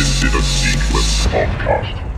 This is a Sequence Podcast.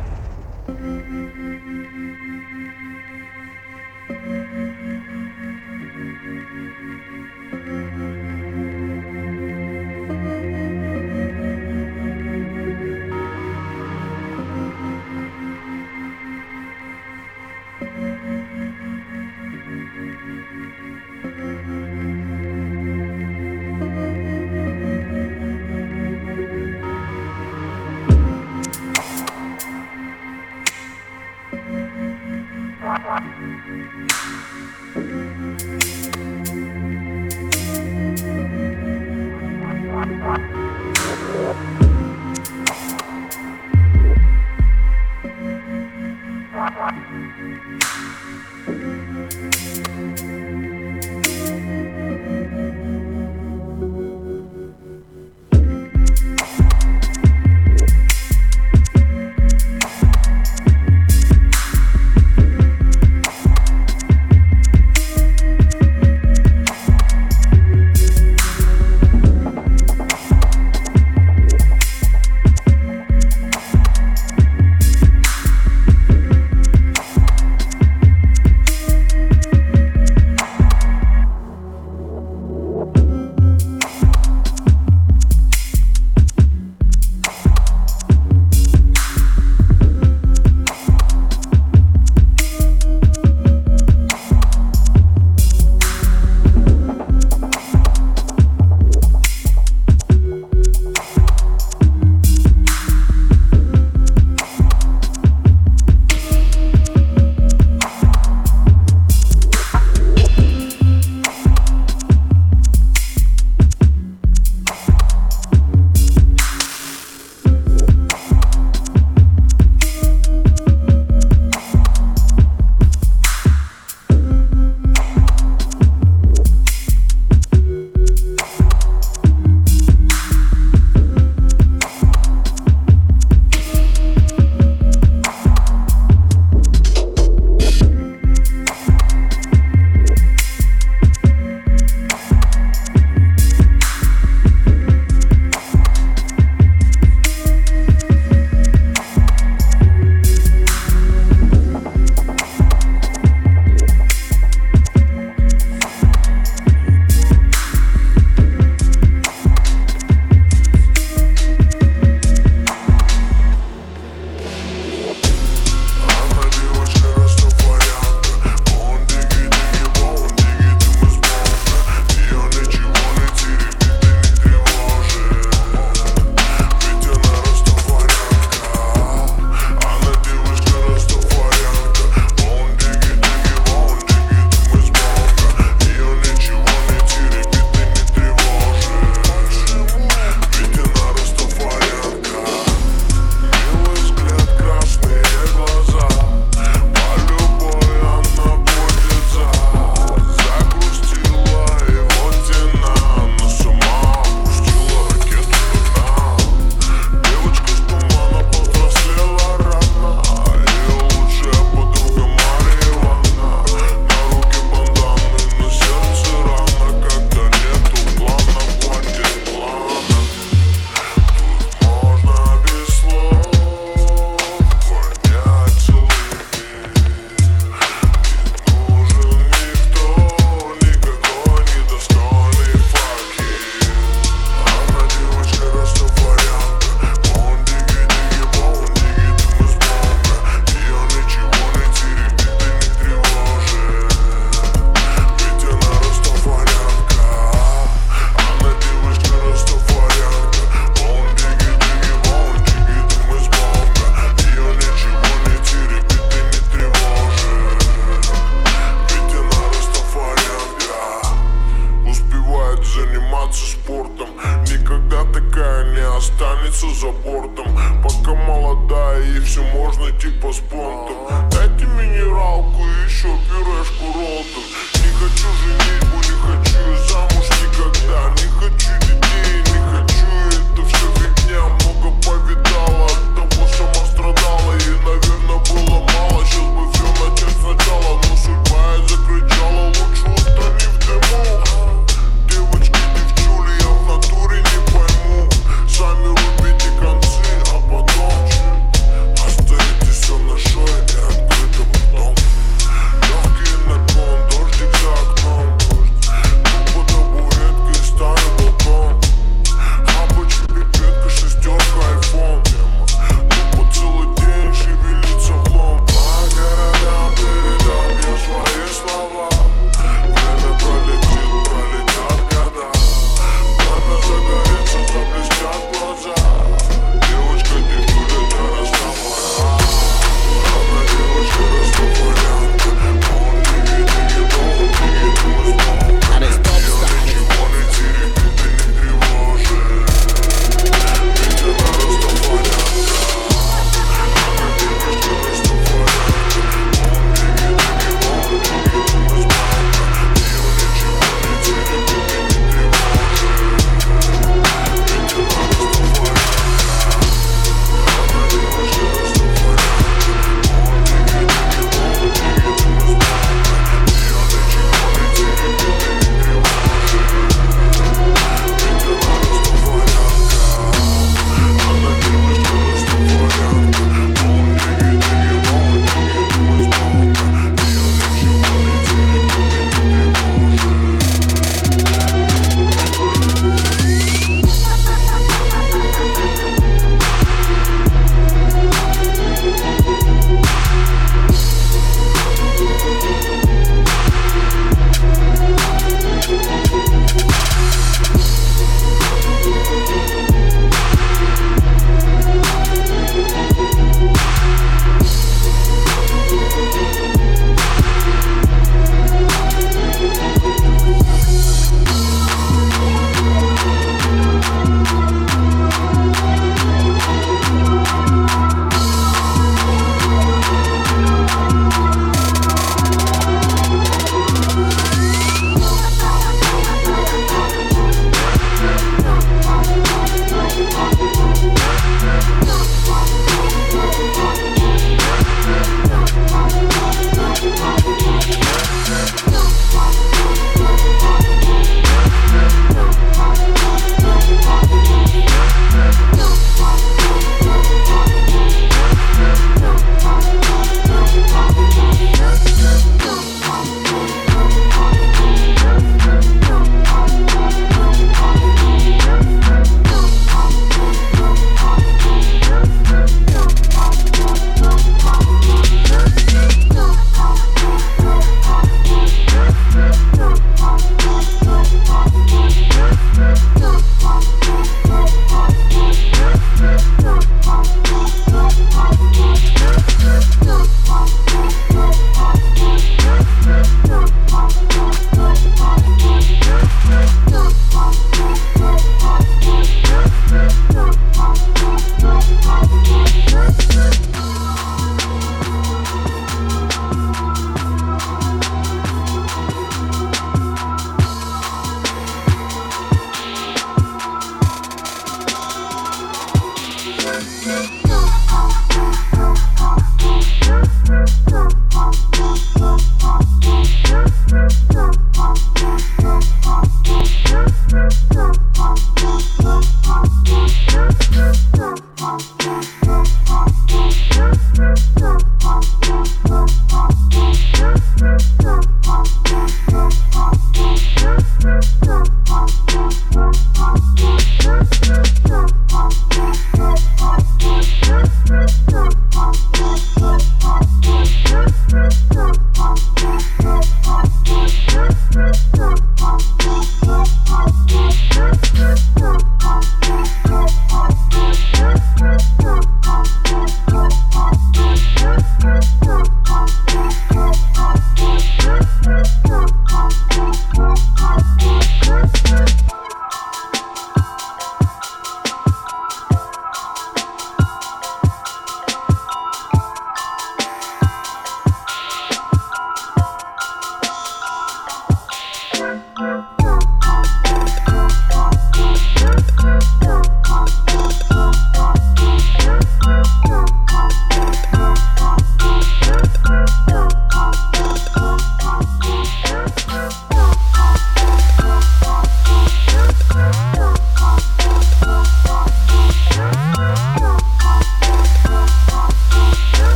не останется за бортом. Пока молодая и все можно типа с понтом. Дайте минералку и еще пюрешку Ролтон. Не хочу женить,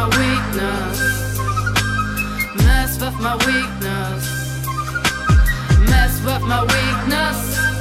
my weakness. Mess with my weakness. Mess with my weakness.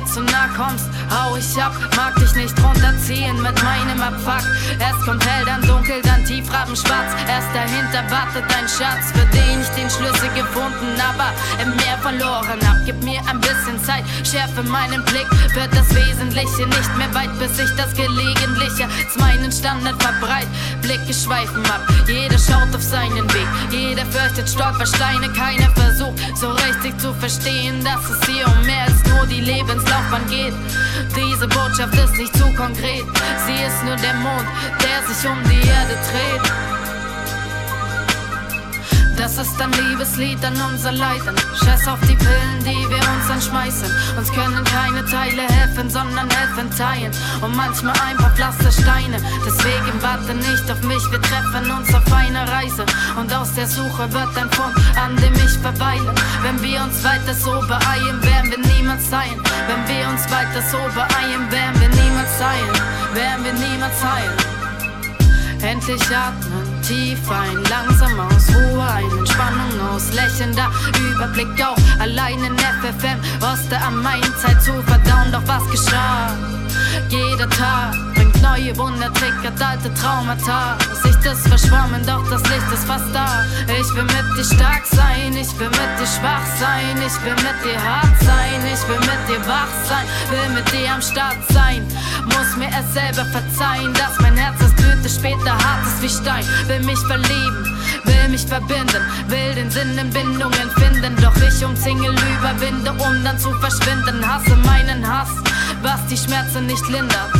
Mir zu nah kommst, hau ich ab. Mag dich nicht runterziehen mit meinem Abfuck. Erst kommt hell, dann dunkel, dann tiefrabenschwarz. Erst dahinter wartet ein Schatz, für den ich den Schlüssel gefunden, aber im Meer verloren hab. Gib mir ein bisschen Zeit, schärfe meinen Blick. Wird das Wesentliche nicht mehr weit, bis ich das Gelegentliche als meinen Standard verbreit. Blicke schweifen ab, jeder schaut auf seinen Weg. Jeder fürchtet Stolpersteine, keiner versucht so richtig zu verstehen, dass es hier um mehr als nur die Lebenslaufbahn geht. Diese Botschaft ist nicht zu konkret. Sie ist nur der Mond, der sich um die Erde dreht. Das ist ein Liebeslied an unser Leiden. Scheiß auf die Pillen, die wir uns anschmeißen. Uns können keine Teile helfen, sondern helfen teilen. Und manchmal ein paar Pflastersteine. Deswegen warte nicht auf mich, wir treffen uns auf einer Reise. Und aus der Suche wird ein Fund, an dem ich verweile. Wenn wir uns weiter so beeilen, werden wir niemals sein. Wenn wir uns weiter so beeilen, werden wir niemals sein. Werden wir niemals heilen. Endlich atmen, tief ein, langsam aus, Ruhe ein, Entspannung aus, lächelnder Überblick auch, allein in FFM, Oste am Main, Zeit zu verdauen, doch was geschah? Jeder Tag bringt neue Wunder, triggert alte Traumata. Sicht ist verschwommen, doch das Licht ist fast da. Ich will mit dir stark sein, ich will mit dir schwach sein, ich will mit dir hart sein, ich will mit dir wach sein, will mit dir am Start sein. Muss mir es selber verzeihen, dass mein Herz ist Blüte später hart ist wie Stein. Will mich verlieben, will mich verbinden, will den Sinn in Bindungen finden. Doch ich umzingel überwinde, um dann zu verschwinden. Hasse meinen Hass, was die Schmerzen nicht lindert.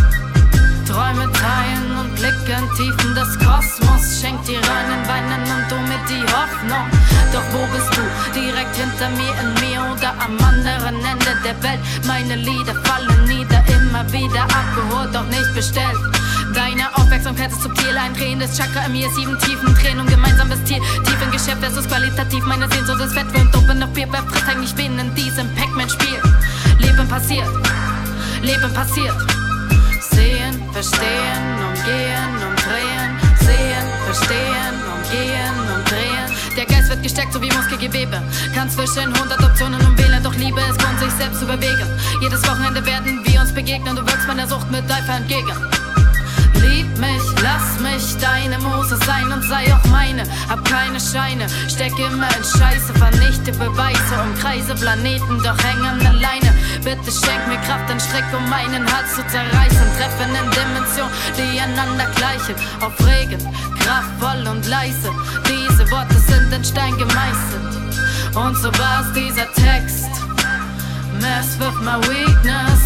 Träume teilen und blicken tief in das Kosmos. Schenk dir reinen Weinen und du mit die Hoffnung. Doch wo bist du? Direkt hinter mir, in mir oder am anderen Ende der Welt? Meine Lieder fallen nieder, immer wieder abgeholt, doch nicht bestellt. Deine Aufmerksamkeit ist subtil, ein drehendes Chakra in mir, sieben tiefen Tränen und gemeinsames Ziel. Tief im Geschäft versus qualitativ, meine Sehnsucht ist fett und open auf Bier, wer frisst eigentlich wen in diesem Pac-Man-Spiel? Leben passiert, Leben passiert. Sehen, verstehen, umgehen, umdrehen. Sehen, verstehen, umgehen, umdrehen. Der Geist wird gestärkt, so wie Muskelgewebe. Kann zwischen 100 Optionen umwählen, doch Liebe ist Grund, sich selbst zu bewegen. Jedes Wochenende werden wir uns begegnen, du wirkst meiner Sucht mit Eifer entgegen. Lieb mich, lass mich deine Muse sein und sei auch meine. Hab keine Scheine, steck immer in Scheiße, vernichte Beweise, umkreise Planeten, doch häng an der Leine. Bitte schenk mir Kraft, einen Strick, um meinen Hals zu zerreißen. Treffen in Dimensionen, die einander gleichen. Aufregend, kraftvoll und leise. Diese Worte sind in Stein gemeißelt. Und so war's dieser Text. Mess with my weakness.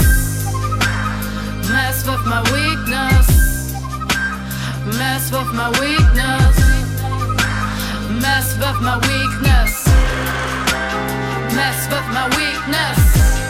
Mess with my weakness. Mess with my weakness. Mess with my weakness. Mess with my weakness.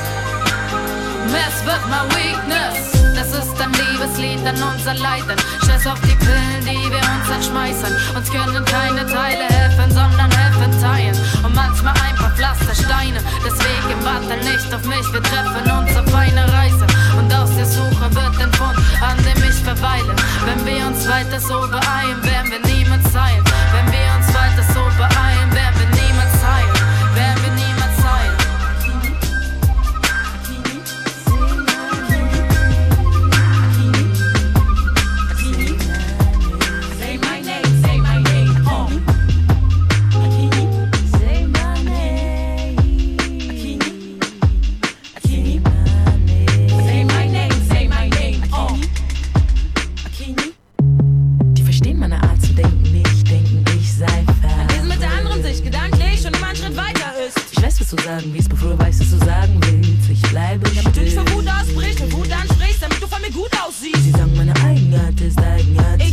Mess wird my weakness. Das ist ein Liebeslied an unser Leiden. Scheiß auf die Pillen, die wir uns entschmeißen. Uns können keine Teile helfen, sondern helfen teilen. Und manchmal ein paar Pflastersteine. Deswegen warte nicht auf mich, wir treffen uns auf eine Reise. Und aus der Suche wird ein Fund, an dem ich verweile. Wenn wir uns weiter so beeilen, werden wir niemals sein. zu sagen, wie's, bevor du weißt, was du sagen willst. Ich bleibe still. Damit du nicht von Wut ausbrichst und Wut ansprichst, damit du von mir gut aussiehst. Sie sagen, meine Eigenart ist Eigenart.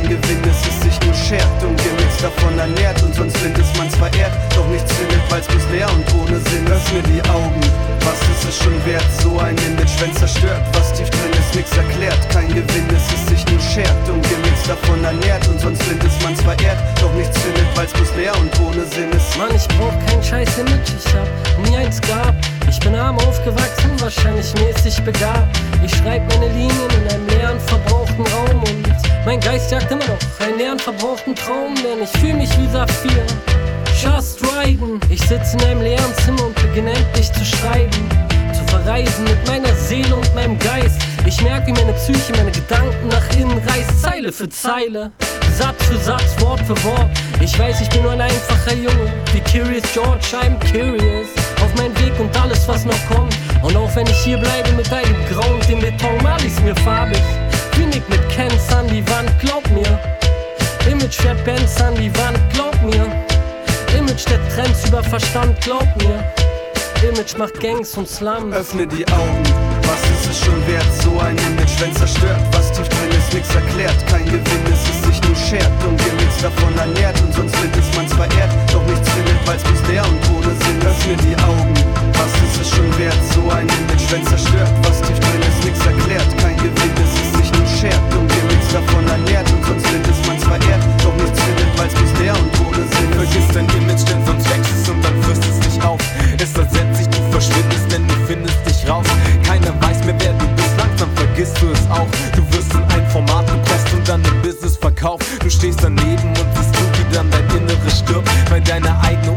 Kein Gewinn, es ist sich nur schert und ihr nichts davon ernährt. Und sonst findet man's verehrt, doch nichts findet, weil's bloß leer und ohne Sinn. Öffne die Augen, was ist es schon wert? So ein Image, wenn zerstört, was tief drin ist, nix erklärt. Kein Gewinn, es ist sich nur schert und ihr nichts davon ernährt. Und sonst findet man's verehrt, doch nichts findet, weil's bloß leer und ohne Sinn ist. Mann, ich brauch kein scheiß Image, ich hab nie eins gehabt. Ich bin arm aufgewachsen, wahrscheinlich mäßig begabt. Ich schreib meine Linien in einem leeren, verbrauchten Raum und mein Geist jagt immer noch einen leeren, verbrauchten Traum, denn ich fühl mich wie Saphir. Just riding. Ich sitze in einem leeren Zimmer und beginne endlich zu schreiben. Zu verreisen mit meiner Seele und meinem Geist. Ich merke, wie meine Psyche meine Gedanken nach innen reißt, Zeile für Zeile. Satz für Satz, Wort für Wort. Ich weiß, ich bin nur ein einfacher Junge. Wie Curious George, I'm curious. Auf meinen Weg und alles, was noch kommt. Und auch wenn ich hier bleibe mit einem Grau und dem Beton, mal ich's mir farbig. Nick mit Cans an die Wand, glaub mir. Image fährt Bands an die Wand, glaub mir. Image der Trends über Verstand, glaub mir. Image macht Gangs und Slums. Öffne die Augen, was ist es schon wert? So ein Image, wenn zerstört, was tief drin ist, nix erklärt. Kein Gewinn, es ist sich nur schert und ihr nichts davon ernährt. Und sonst findet man's verehrt, doch nichts findet, weil's bloß leer und ohne Sinn. Öffne die Augen, was ist es schon wert? So ein Image, wenn zerstört, was tief drin ist, nix erklärt. Kein Gewinn, es ist schert und ihr nichts davon ernährt. Und sonst findet man's verehrt, doch nichts findet, weil's leer und ohne Sinn. Vergiss dein Image, denn sonst wächst es und dann frisst es dich auf. Es ersetzt sich, du verschwindest, denn du findest dich raus. Keiner weiß mehr, wer du bist, langsam vergisst du es auch. Du wirst in ein Format gepresst und dann im Business verkauft. Du stehst daneben und siehst du, wie dann dein Inneres stirbt, weil deine eigene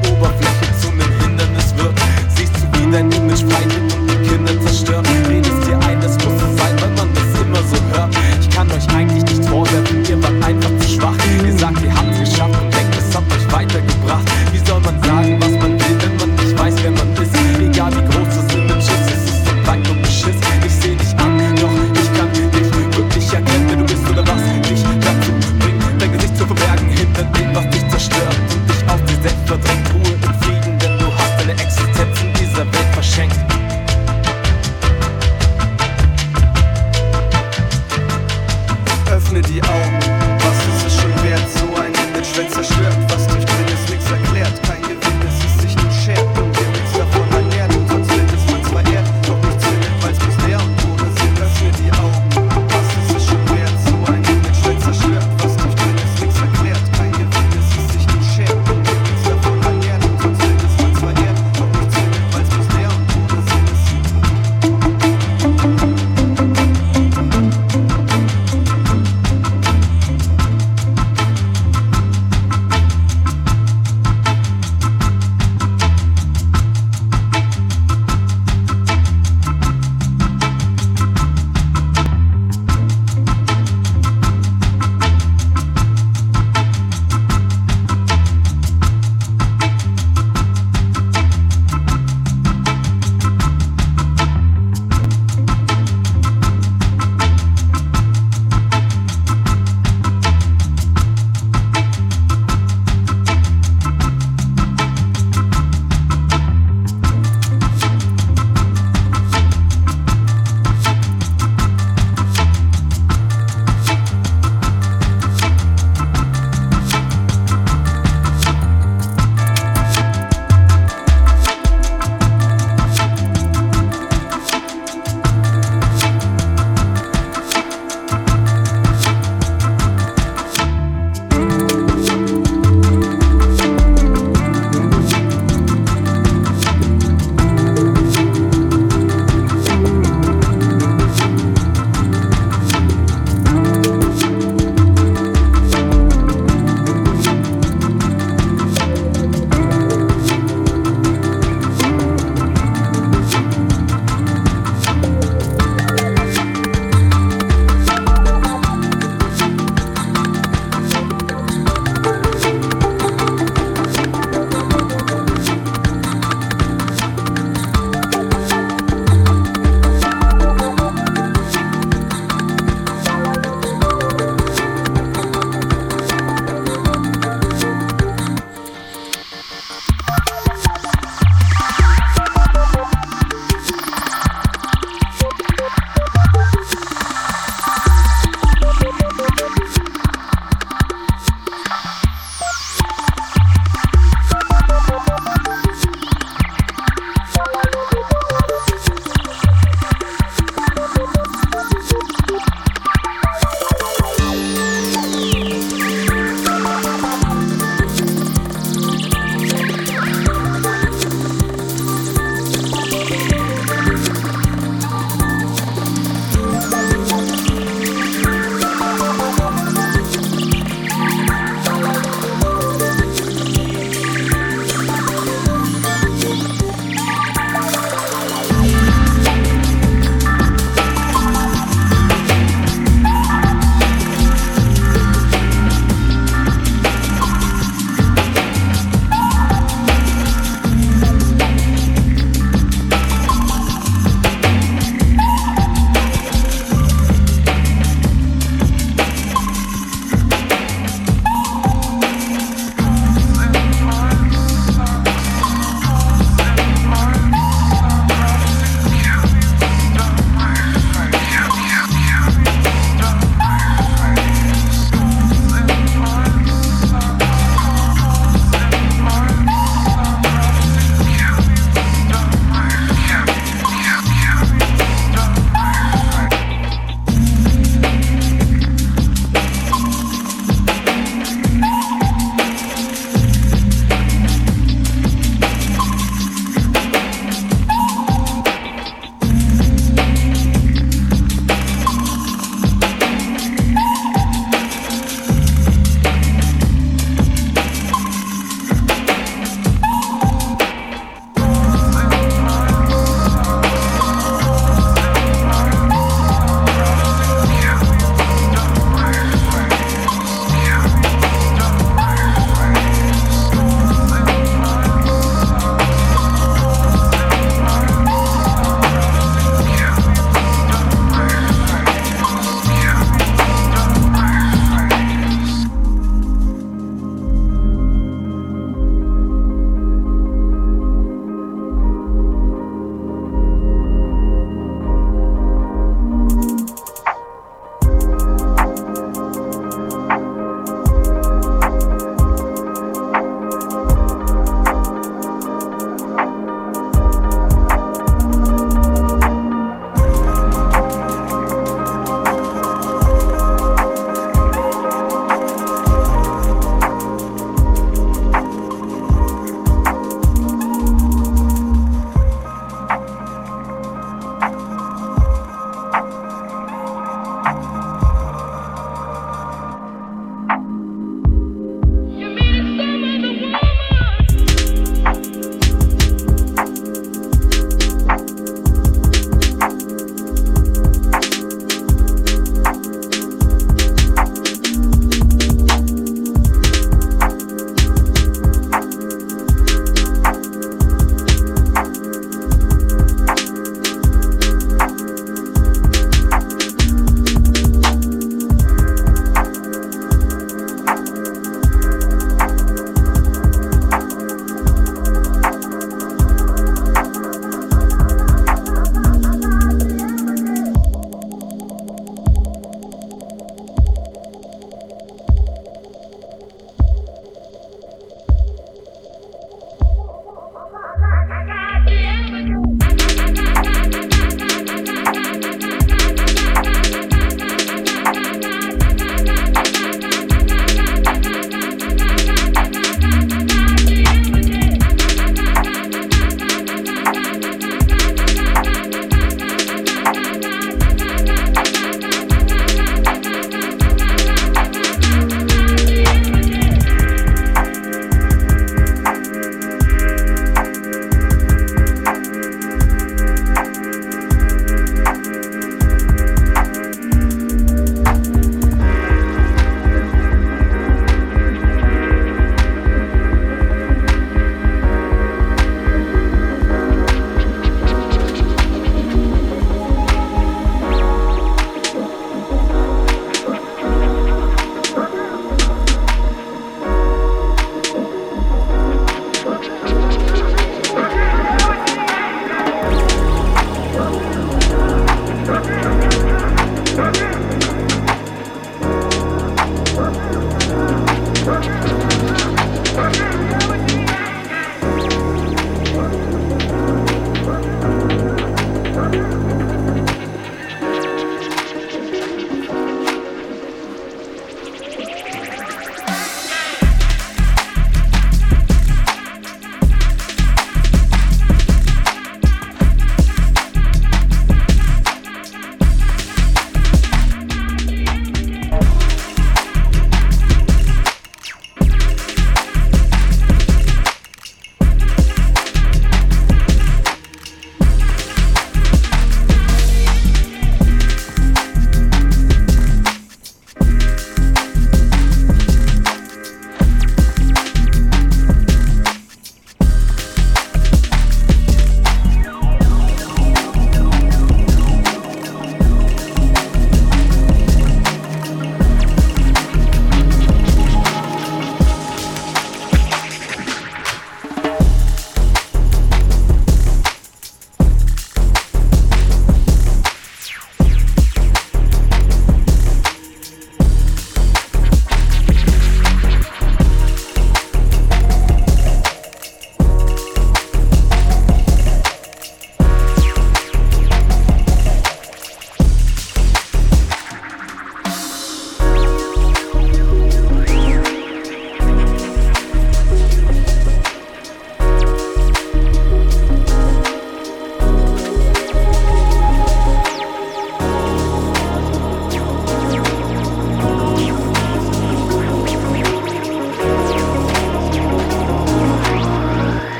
Thank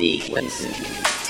sequence.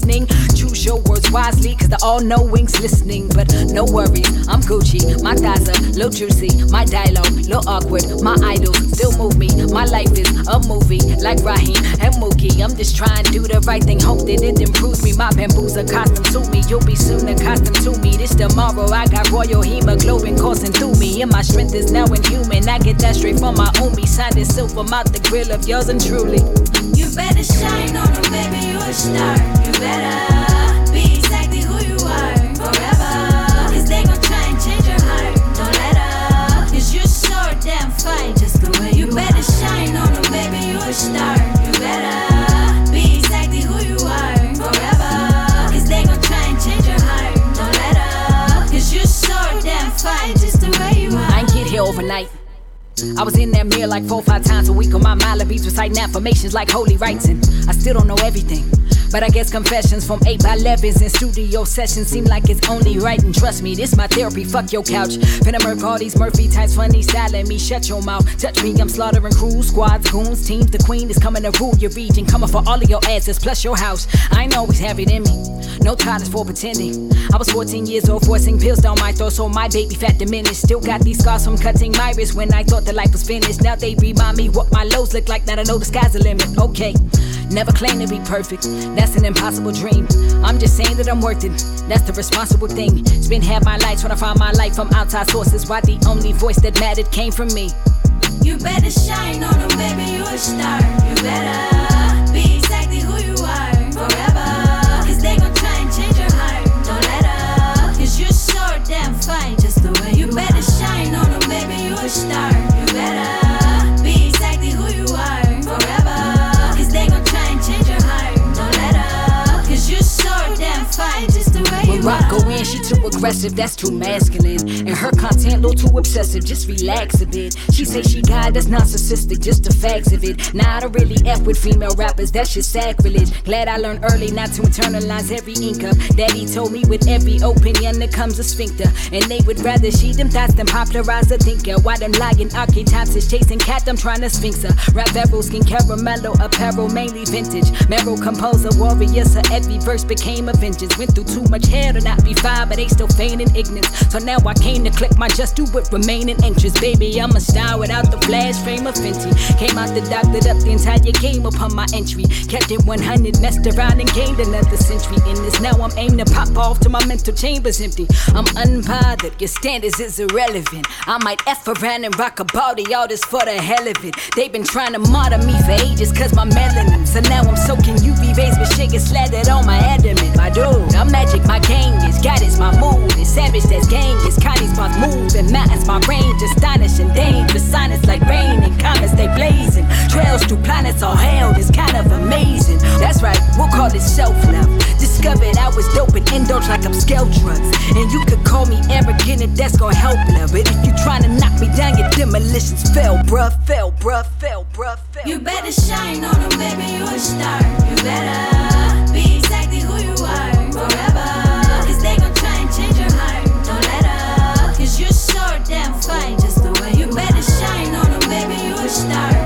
Glistening. Choose your words wisely, cause the all knowing's listening. But no worries, I'm Gucci. My thighs are little juicy. My dialogue, little awkward. My idols still move me. My life is a movie, like Raheem and Mookie. I'm just trying to do the right thing, hope that it improves me. My bamboo's accustomed to me. You'll be soon accustomed to me. This tomorrow, I got royal hemoglobin coursing through me. And my strength is now inhuman. I get that straight from my homie. Signed in silver, mouth the grill of yours and truly. You better shine on them, baby, you a star. You better be exactly who you are forever. Cause they gon' try and change your heart. Don't let up. Cause you're so damn fine just the way you better shine on them, baby, you a star. You better be exactly who you are they gon' try and change your heart. Don't let you're so damn fine just the way you are. I get here overnight. I was in that mirror like four, five times a week on my Malibis, reciting affirmations like holy rites, and I still don't know everything. But I guess confessions from 8 by 11s and studio sessions seem like it's only right. And trust me, this my therapy. Fuck your couch. Finna murk all these Murphy types, funny styling me. Shut your mouth. Touch me, I'm slaughtering crews, squads, goons, teams. The queen is coming to rule your region. Coming for all of your asses, plus your house. I ain't always have it in me. No is for pretending. I was 14 years old, forcing pills down my throat, so my baby fat diminished. Still got these scars from cutting my wrist when I thought that life was finished. Now they remind me what my lows look like. Now I know the sky's the limit. Okay. Never claim to be perfect, that's an impossible dream. I'm just saying that I'm worth it, that's the responsible thing. Spend half my life trying to find my life from outside sources. Why the only voice that mattered came from me? You better shine on them, baby, you a star. You better be exactly who you are forever. Cause they gon' try and change your heart. You're so damn fine just the way you better shine on baby, you a star better. Too aggressive, that's too masculine. And her content, little too obsessive, just relax a bit. She say she got that's narcissistic, just the facts of it. Now I don't really F with female rappers, that's just sacrilege. Glad I learned early not to internalize every ink up. Daddy told me with every opinion there comes a sphincter. And they would rather she them thoughts than popularize a thinker. Why them lying archetypes is chasing cat, I'm trying to sphinx her. Rap barrel, skin caramello, apparel, mainly vintage. Meryl composer, warrior, so every verse became a vengeance. Went through too much hair to not be fine, but they still feigning ignorance. So now I came to click my just do it remaining interest. Baby, I'm a star without the flash frame of Fenty. Came out the doctored up the entire game upon my entry. Kept it 100, messed around and gained another century. In this now I'm aimed to pop off till my mental chamber's empty. I'm unbothered, your standards is irrelevant. I might F around and rock a body, all this for the hell of it. They've been trying to martyr me for ages cause my melanin. So now I'm soaking UV rays with sugar slathered on my adamant. My dude, I'm magic, my gang is God is my mood. It's savage, that's gang is Connie's my move. And mountains, my range, astonishing, dangerous. Sonnets like rain and comets, they blazing. Trails through planets all held, it's kind of amazing. That's right, we'll call it self love. Discovered I was dope and like I'm scale drugs. And you could call me arrogant and that's gonna help love. But if you trying to knock me down, your demolitions fell, bruh, fell, bruh, fell, bruh, fell. You better shine on them, baby, you a star. You better be exactly who you are forever. Star.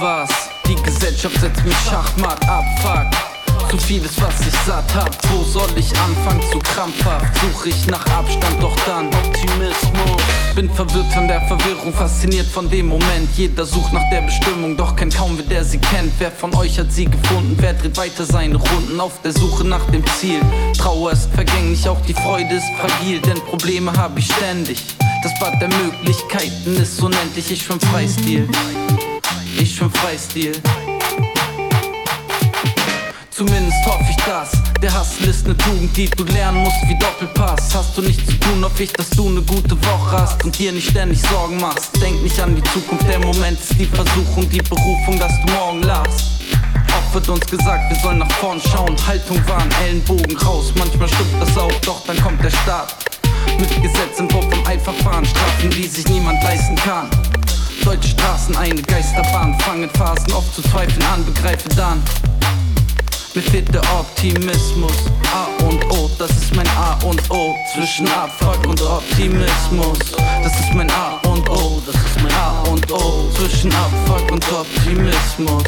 Was, die Gesellschaft setzt mich Schachmatt ab, fuck. Zu vieles, was ich satt hab. Wo soll ich anfangen zu krampfhaft? Such ich nach Abstand, doch dann Optimismus. Bin verwirrt von der Verwirrung, fasziniert von dem Moment. Jeder sucht nach der Bestimmung, doch kennt kaum wer der sie kennt. Wer von euch hat sie gefunden? Wer dreht weiter seine Runden auf der Suche nach dem Ziel? Trauer ist vergänglich, auch die Freude ist fragil, denn Probleme habe ich ständig. Das Bad der Möglichkeiten ist unendlich, ich schwimm Freistil. Ich schwimm Freistil. Zumindest hoffe ich das. Der Hassel ist ne Tugend, die du lernen musst wie Doppelpass. Hast du nichts zu tun, hoffe ich, dass du ne gute Woche hast und dir nicht ständig Sorgen machst. Denk nicht an die Zukunft, der Moment ist die Versuchung, die Berufung, dass du morgen lachst. Wird uns gesagt, wir sollen nach vorn schauen. Haltung wahren, Ellenbogen raus. Manchmal stimmt das auch, doch dann kommt der Staat. Mit Gesetzen vor vom Eilverfahren, Strafen, die sich niemand leisten kann. Deutsche Straßen, eine Geisterbahn, fangen Phasen oft zu zweifeln an, begreife dann. Mir fehlt der Optimismus. A und O, das ist mein A und O. Zwischen Abfuck und Optimismus. Das ist mein A und O, das ist mein A und O. Zwischen Abfuck und Optimismus.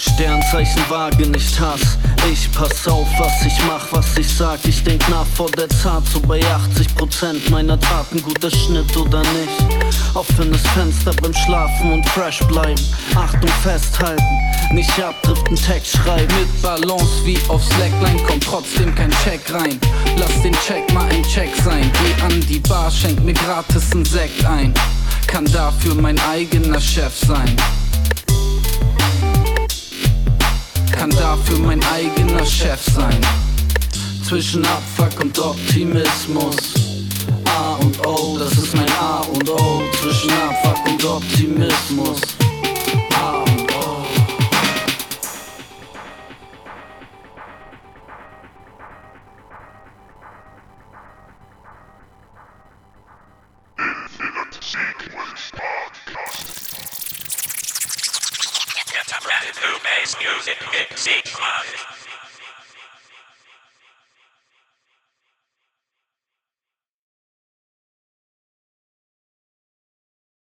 Sternzeichen Waage, nicht Hass. Ich pass auf, was ich mach, was ich sag. Ich denk nach vor der Tat, so bei 80% meiner Taten. Guter Schnitt oder nicht? Offenes Fenster beim Schlafen und fresh bleiben. Achtung, festhalten, nicht abdriften, Text schreiben. Mit Balance wie auf Slackline kommt trotzdem kein Check rein. Lass den Check mal ein Check sein. Geh an die Bar, schenk mir gratis ein Sekt ein. Kann dafür mein eigener Chef sein. Kann dafür mein eigener Chef sein. Zwischen Abfuck und Optimismus. A und O, das ist mein A und O. Zwischen Abfuck und Optimismus. Today's music in C-Class.